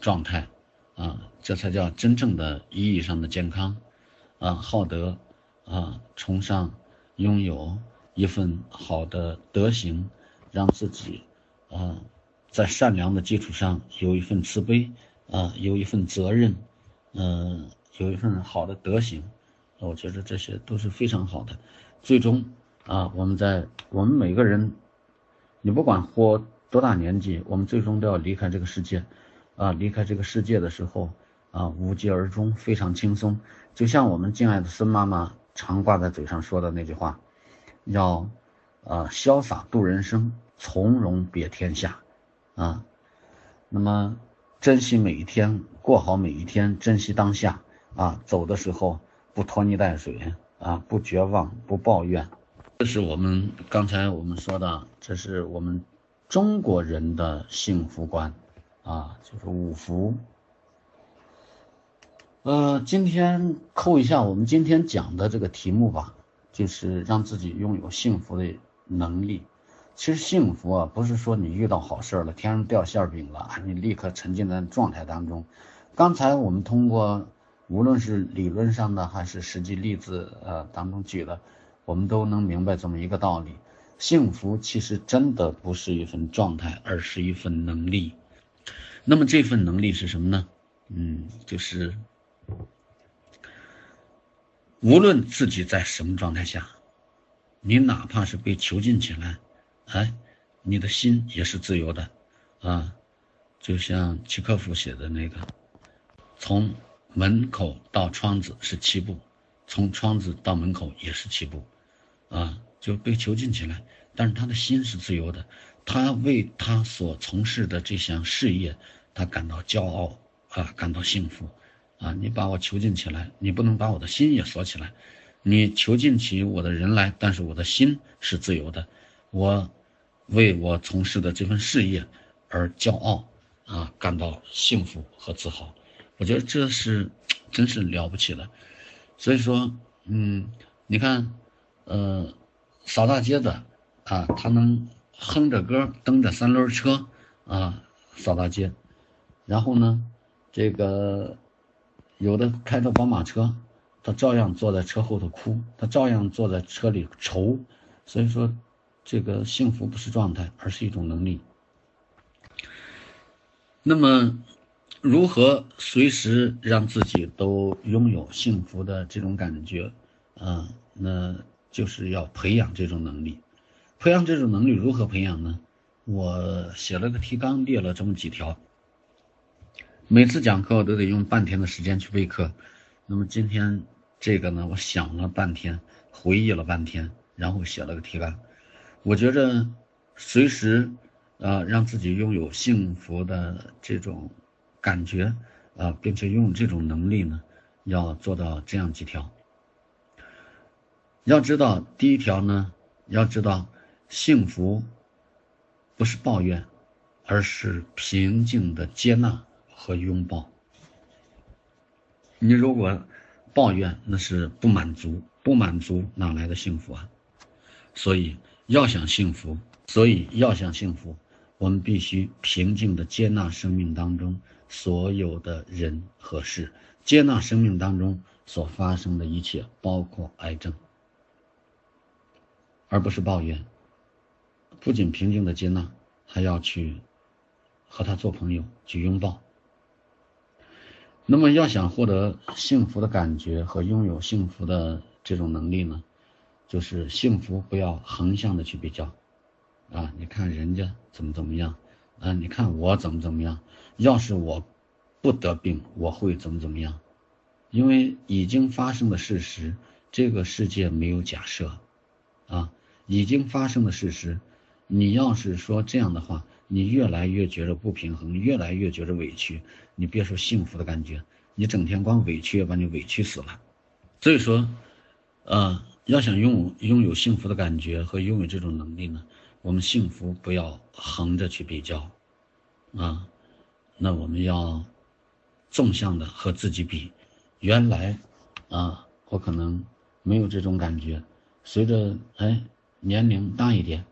状态啊，这才叫真正的意义上的健康啊。好德啊，崇尚拥有一份好的德行，让自己啊在善良的基础上有一份慈悲啊，有一份责任，嗯，有一份好的德行。我觉得这些都是非常好的，最终啊，我们在我们每个人，你不管活多大年纪，我们最终都要离开这个世界，啊，离开这个世界的时候，啊，无疾而终，非常轻松。就像我们敬爱的孙妈妈常挂在嘴上说的那句话，要，呃，潇洒度人生，从容别天下，啊，那么珍惜每一天，过好每一天，珍惜当下，啊，走的时候不拖泥带水，啊，不绝望，不抱怨。这是我们刚才我们说的，这是我们中国人的幸福观，啊，就是五福。呃，今天扣一下我们今天讲的这个题目吧，就是让自己拥有幸福的能力。其实幸福啊，不是说你遇到好事儿了，天上掉馅饼了，你立刻沉浸在状态当中。刚才我们通过无论是理论上的还是实际例子呃当中举的。我们都能明白这么一个道理：幸福其实真的不是一份状态，而是一份能力。那么这份能力是什么呢？嗯，就是无论自己在什么状态下，你哪怕是被囚禁起来，哎，你的心也是自由的啊。就像契诃夫写的那个，从门口到窗子是七步，从窗子到门口也是七步。啊，就被囚禁起来，但是他的心是自由的，他为他所从事的这项事业，他感到骄傲啊，感到幸福啊。你把我囚禁起来，你不能把我的心也锁起来。你囚禁起我的人来，但是我的心是自由的，我为我从事的这份事业而骄傲啊，感到幸福和自豪。我觉得这是 真是了不起的。所以说，嗯，你看。呃，扫大街的啊，他能哼着歌蹬着三轮车啊扫大街，然后呢，这个有的开着宝马车，他照样坐在车后头哭，他照样坐在车里愁。所以说，这个幸福不是状态，而是一种能力。那么，如何随时让自己都拥有幸福的这种感觉啊？那。就是要培养这种能力，培养这种能力如何培养呢？我写了个提纲，列了这么几条。每次讲课我都得用半天的时间去备课，那么今天这个呢，我想了半天，回忆了半天，然后写了个提纲。我觉着随时啊，让自己拥有幸福的这种感觉啊，并且拥有这种能力呢，要做到这样几条。要知道，第一条呢，要知道，幸福不是抱怨，而是平静的接纳和拥抱。你如果抱怨，那是不满足，不满足哪来的幸福啊？所以要想幸福，所以要想幸福，我们必须平静的接纳生命当中所有的人和事，接纳生命当中所发生的一切，包括癌症。而不是抱怨，不仅平静的接纳，还要去和他做朋友，去拥抱。那么，要想获得幸福的感觉和拥有幸福的这种能力呢，就是幸福不要横向的去比较，啊，你看人家怎么怎么样，啊，你看我怎么怎么样，要是我不得病，我会怎么怎么样？因为已经发生的事实，这个世界没有假设。啊，已经发生的事实，你要是说这样的话，你越来越觉着不平衡，越来越觉着委屈，你别说幸福的感觉，你整天光委屈，把你委屈死了。所以说，呃，要想拥有拥有幸福的感觉和拥有这种能力呢，我们幸福不要横着去比较，啊，那我们要纵向的和自己比。原来，啊，我可能没有这种感觉。随着哎年龄大一点，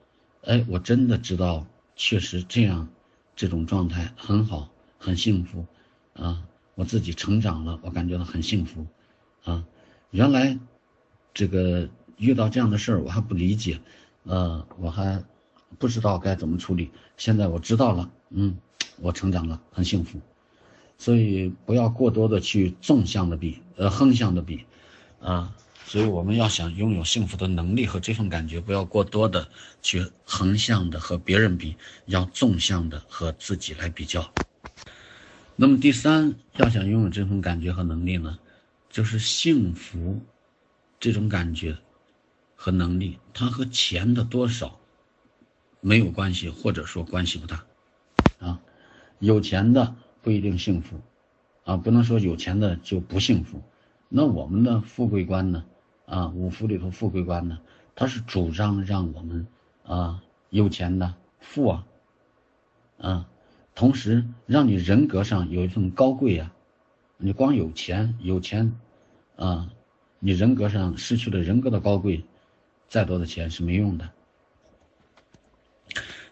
哎，我真的知道，确实这样，这种状态很好，很幸福，啊，我自己成长了，我感觉到很幸福，啊，原来这个遇到这样的事儿我还不理解，呃，我还不知道该怎么处理，现在我知道了，嗯，我成长了，很幸福，所以不要过多的去纵向的比，呃，横向的比，啊。所以我们要想拥有幸福的能力和这份感觉，不要过多的去横向的和别人比，要纵向的和自己来比较。那么第三，要想拥有这份感觉和能力呢，就是幸福这种感觉和能力，它和钱的多少没有关系，或者说关系不大啊。有钱的不一定幸福啊，不能说有钱的就不幸福。那我们的富贵观呢？啊，五福里头富贵观呢，它是主张让我们啊有钱的富啊，啊，同时让你人格上有一份高贵呀。你光有钱有钱，啊，你人格上失去了人格的高贵，再多的钱是没用的。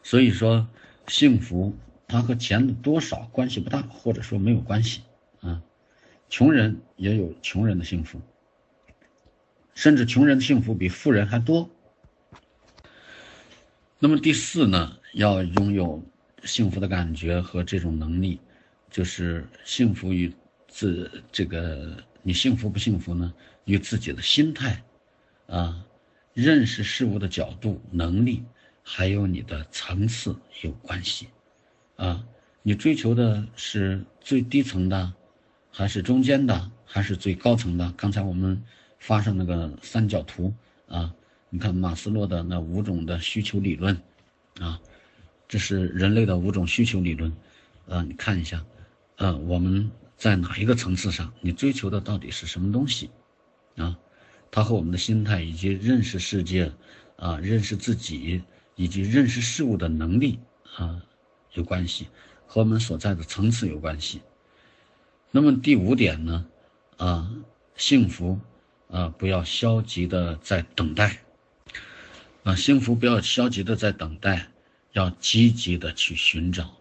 所以说，幸福它和钱的多少关系不大，或者说没有关系啊。穷人也有穷人的幸福。甚至穷人的幸福比富人还多。那么第四呢，要拥有幸福的感觉和这种能力，就是幸福与自这个你幸福不幸福呢，与自己的心态，啊，认识事物的角度、能力，还有你的层次有关系，啊，你追求的是最低层的，还是中间的，还是最高层的？刚才我们。发上那个三角图啊，你看马斯洛的那五种的需求理论，啊，这是人类的五种需求理论，啊，你看一下，啊，我们在哪一个层次上，你追求的到底是什么东西，啊，它和我们的心态以及认识世界，啊，认识自己以及认识事物的能力啊有关系，和我们所在的层次有关系。那么第五点呢，啊，幸福。啊，不要消极的在等待，啊，幸福不要消极的在等待，要积极的去寻找，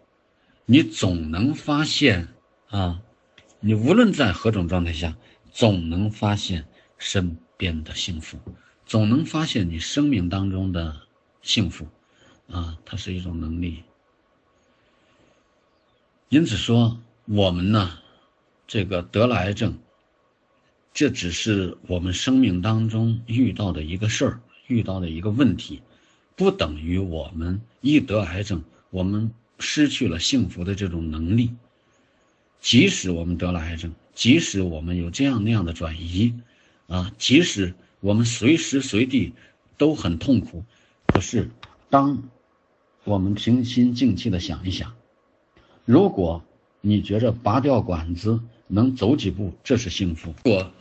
你总能发现啊，你无论在何种状态下，总能发现身边的幸福，总能发现你生命当中的幸福，啊，它是一种能力。因此说，我们呢，这个得了癌症。这只是我们生命当中遇到的一个事儿，遇到的一个问题，不等于我们一得癌症，我们失去了幸福的这种能力。即使我们得了癌症，即使我们有这样那样的转移，啊，即使我们随时随地都很痛苦，可是当我们平心静气的想一想，如果你觉着拔掉管子能走几步，这是幸福。如果。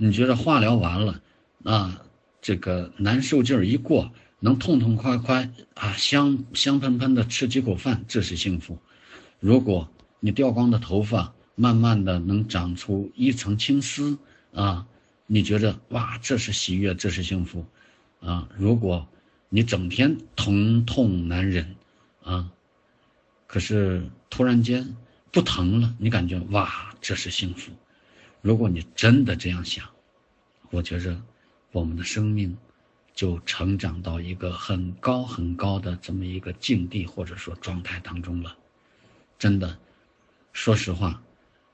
你觉着化疗完了，啊，这个难受劲儿一过，能痛痛快快啊，香香喷喷的吃几口饭，这是幸福。如果你掉光的头发，慢慢的能长出一层青丝，啊，你觉得哇，这是喜悦，这是幸福，啊，如果你整天疼痛难忍，啊，可是突然间不疼了，你感觉哇，这是幸福。如果你真的这样想，我觉着我们的生命就成长到一个很高很高的这么一个境地或者说状态当中了。真的，说实话，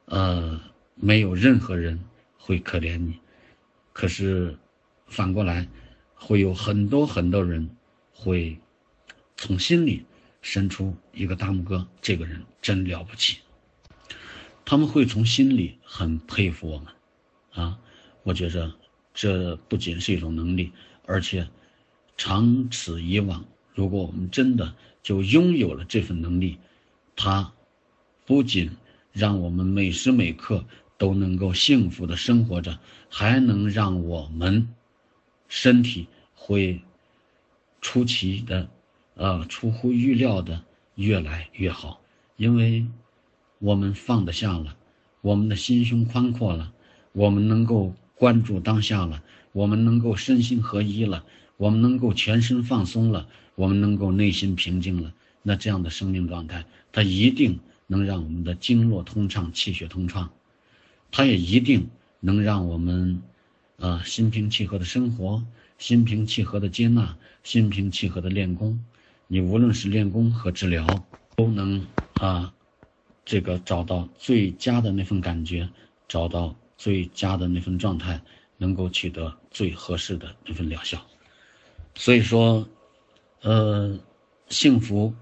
呃，没有任何人会可怜你，可是反过来，会有很多很多人会从心里伸出一个大拇哥，这个人真了不起。他们会从心里很佩服我们，啊，我觉着这不仅是一种能力，而且长此以往，如果我们真的就拥有了这份能力，它不仅让我们每时每刻都能够幸福的生活着，还能让我们身体会出奇的，呃，出乎预料的越来越好，因为。我们放得下了，我们的心胸宽阔了，我们能够关注当下了，我们能够身心合一了，我们能够全身放松了，我们能够内心平静了。那这样的生命状态，它一定能让我们的经络通畅、气血通畅，它也一定能让我们，啊，心平气和的生活，心平气和的接纳，心平气和的练功。你无论是练功和治疗，都能啊。这个找到最佳的那份感觉，找到最佳的那份状态，能够取得最合适的那份疗效。所以说，呃，幸福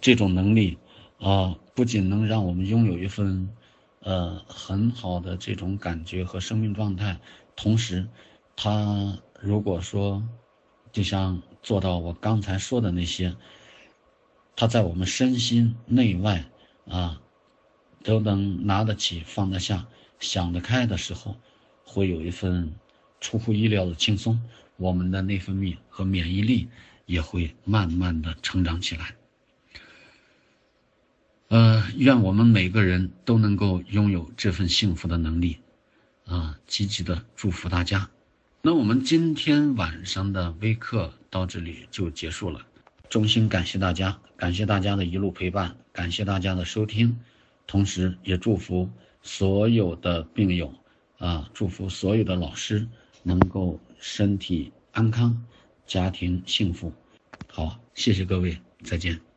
这种能力啊，不仅能让我们拥有一份呃很好的这种感觉和生命状态，同时，他如果说就像做到我刚才说的那些，他在我们身心内外啊都能拿得起放得下想得开的时候，会有一份出乎意料的轻松。我们的内分泌和免疫力也会慢慢的成长起来。呃，愿我们每个人都能够拥有这份幸福的能力，啊，积极的祝福大家。那我们今天晚上的微课到这里就结束了，衷心感谢大家，感谢大家的一路陪伴，感谢大家的收听，同时也祝福所有的病友，啊，祝福所有的老师能够。身体安康，家庭幸福。好，谢谢各位，再见。